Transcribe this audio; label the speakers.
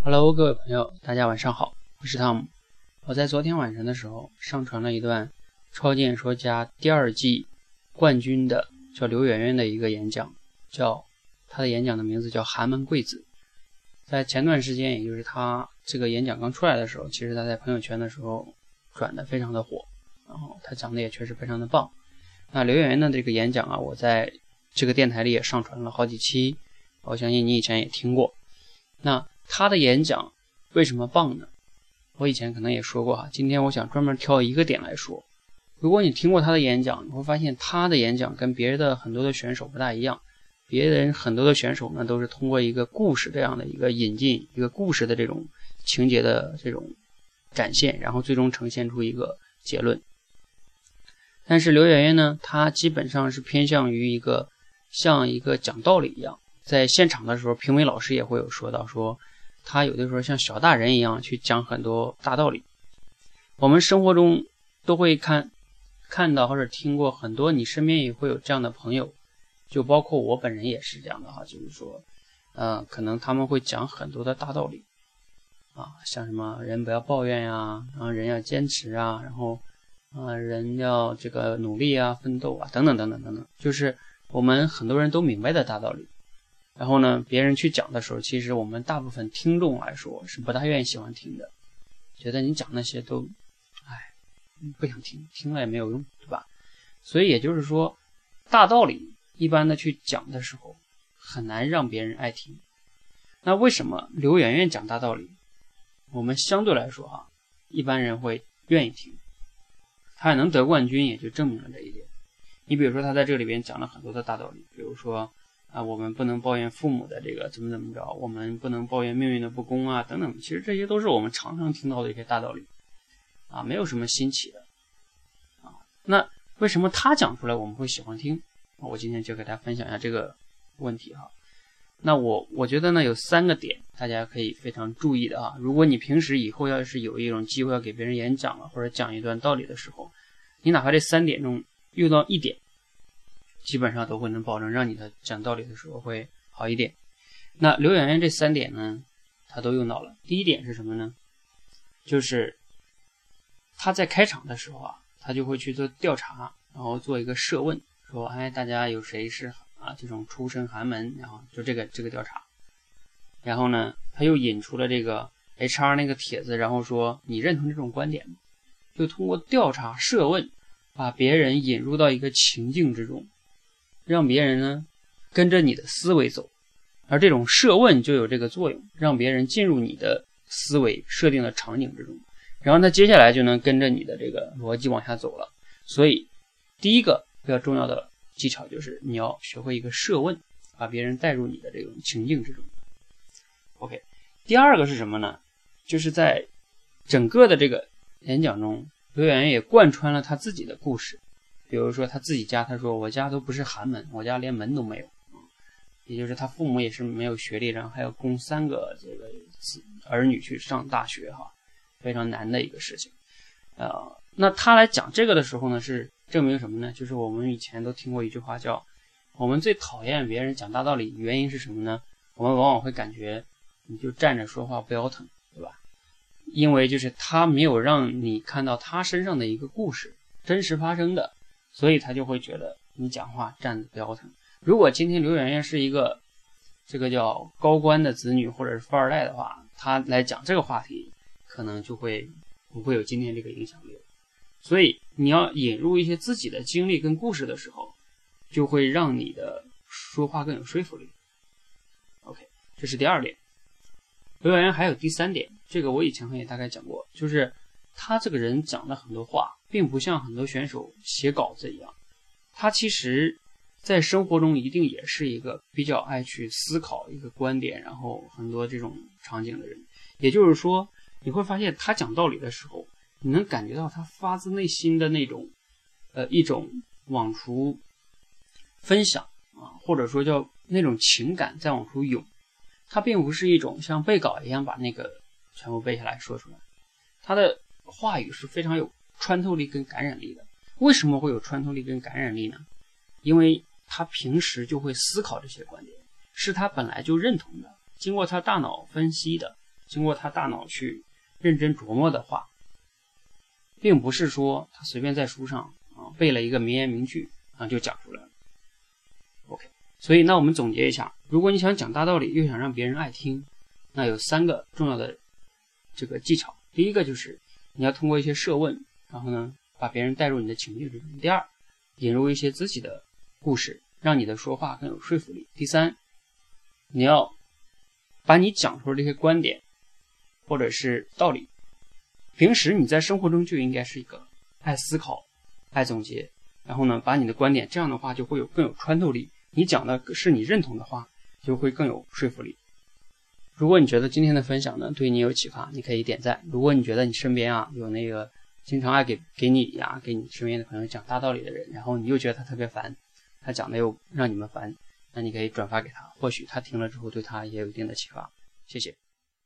Speaker 1: Hello，各位朋友，大家晚上好，我是汤姆。我在昨天晚上的时候上传了一段《超级演说家》第二季冠军的叫刘媛媛的一个演讲，叫他的演讲的名字叫《寒门贵子》。在前段时间，也就是他这个演讲刚出来的时候，其实他在朋友圈的时候转的非常的火，然后他讲的也确实非常的棒。那刘媛媛的这个演讲啊，我在这个电台里也上传了好几期，我相信你以前也听过。那他的演讲为什么棒呢？我以前可能也说过哈，今天我想专门挑一个点来说。如果你听过他的演讲，你会发现他的演讲跟别人的很多的选手不大一样。别人很多的选手呢，都是通过一个故事这样的一个引进，一个故事的这种情节的这种展现，然后最终呈现出一个结论。但是刘媛媛呢，她基本上是偏向于一个像一个讲道理一样，在现场的时候，评委老师也会有说到，说他有的时候像小大人一样去讲很多大道理。我们生活中都会看看到或者听过很多，你身边也会有这样的朋友。就包括我本人也是这样的哈，就是说，嗯，可能他们会讲很多的大道理，啊，像什么人不要抱怨呀，然后人要坚持啊，然后，啊，人要这个努力啊，奋斗啊，等等等等等等，就是我们很多人都明白的大道理。然后呢，别人去讲的时候，其实我们大部分听众来说是不大愿意喜欢听的，觉得你讲那些都，哎，不想听，听了也没有用，对吧？所以也就是说，大道理。一般的去讲的时候，很难让别人爱听。那为什么刘媛媛讲大道理，我们相对来说哈，一般人会愿意听。她也能得冠军，也就证明了这一点。你比如说，她在这里边讲了很多的大道理，比如说啊，我们不能抱怨父母的这个怎么怎么着，我们不能抱怨命运的不公啊，等等。其实这些都是我们常常听到的一些大道理，啊，没有什么新奇的。啊，那为什么他讲出来我们会喜欢听？我今天就给大家分享一下这个问题哈。那我我觉得呢有三个点，大家可以非常注意的啊。如果你平时以后要是有一种机会要给别人演讲了，或者讲一段道理的时候，你哪怕这三点中用到一点，基本上都会能保证让你的讲道理的时候会好一点。那刘媛媛这三点呢，他都用到了。第一点是什么呢？就是他在开场的时候啊，他就会去做调查，然后做一个设问。说，哎，大家有谁是啊这种出身寒门？然后就这个这个调查，然后呢，他又引出了这个 HR 那个帖子，然后说你认同这种观点吗？就通过调查设问，把别人引入到一个情境之中，让别人呢跟着你的思维走，而这种设问就有这个作用，让别人进入你的思维设定的场景之中，然后他接下来就能跟着你的这个逻辑往下走了。所以第一个。比较重要的技巧就是你要学会一个设问，把别人带入你的这种情境之中。OK，第二个是什么呢？就是在整个的这个演讲中，刘媛媛也贯穿了她自己的故事。比如说他自己家，他说我家都不是寒门，我家连门都没有，也就是他父母也是没有学历，然后还要供三个这个子儿女去上大学，哈，非常难的一个事情。呃，那他来讲这个的时候呢，是。证明什么呢？就是我们以前都听过一句话，叫“我们最讨厌别人讲大道理”，原因是什么呢？我们往往会感觉你就站着说话不腰疼，对吧？因为就是他没有让你看到他身上的一个故事，真实发生的，所以他就会觉得你讲话站着不腰疼。如果今天刘媛媛是一个这个叫高官的子女或者是富二代的话，他来讲这个话题，可能就会不会有今天这个影响力。所以你要引入一些自己的经历跟故事的时候，就会让你的说话更有说服力。OK，这是第二点。刘媛媛还有第三点，这个我以前也大概讲过，就是他这个人讲的很多话，并不像很多选手写稿子一样，他其实在生活中一定也是一个比较爱去思考一个观点，然后很多这种场景的人。也就是说，你会发现他讲道理的时候。你能感觉到他发自内心的那种，呃，一种往出分享啊，或者说叫那种情感在往出涌。他并不是一种像背稿一样把那个全部背下来说出来，他的话语是非常有穿透力跟感染力的。为什么会有穿透力跟感染力呢？因为他平时就会思考这些观点，是他本来就认同的，经过他大脑分析的，经过他大脑去认真琢磨的话，并不是说他随便在书上啊背了一个名言名句啊就讲出来了。OK，所以那我们总结一下，如果你想讲大道理，又想让别人爱听，那有三个重要的这个技巧。第一个就是你要通过一些设问，然后呢把别人带入你的情境之中。第二，引入一些自己的故事，让你的说话更有说服力。第三，你要把你讲出的这些观点或者是道理，平时你在生活中就应该是一个爱思考、爱总结，然后呢把你的观点，这样的话就会有更有穿透力。你讲的是你认同的话，就会更有说服力。如果你觉得今天的分享呢对你有启发，你可以点赞。如果你觉得你身边啊有那个经常爱给给你呀给你身边的朋友讲大道理的人，然后你又觉得他特别烦，他讲的又让你们烦，那你可以转发给他，或许他听了之后对他也有一定的启发。谢谢。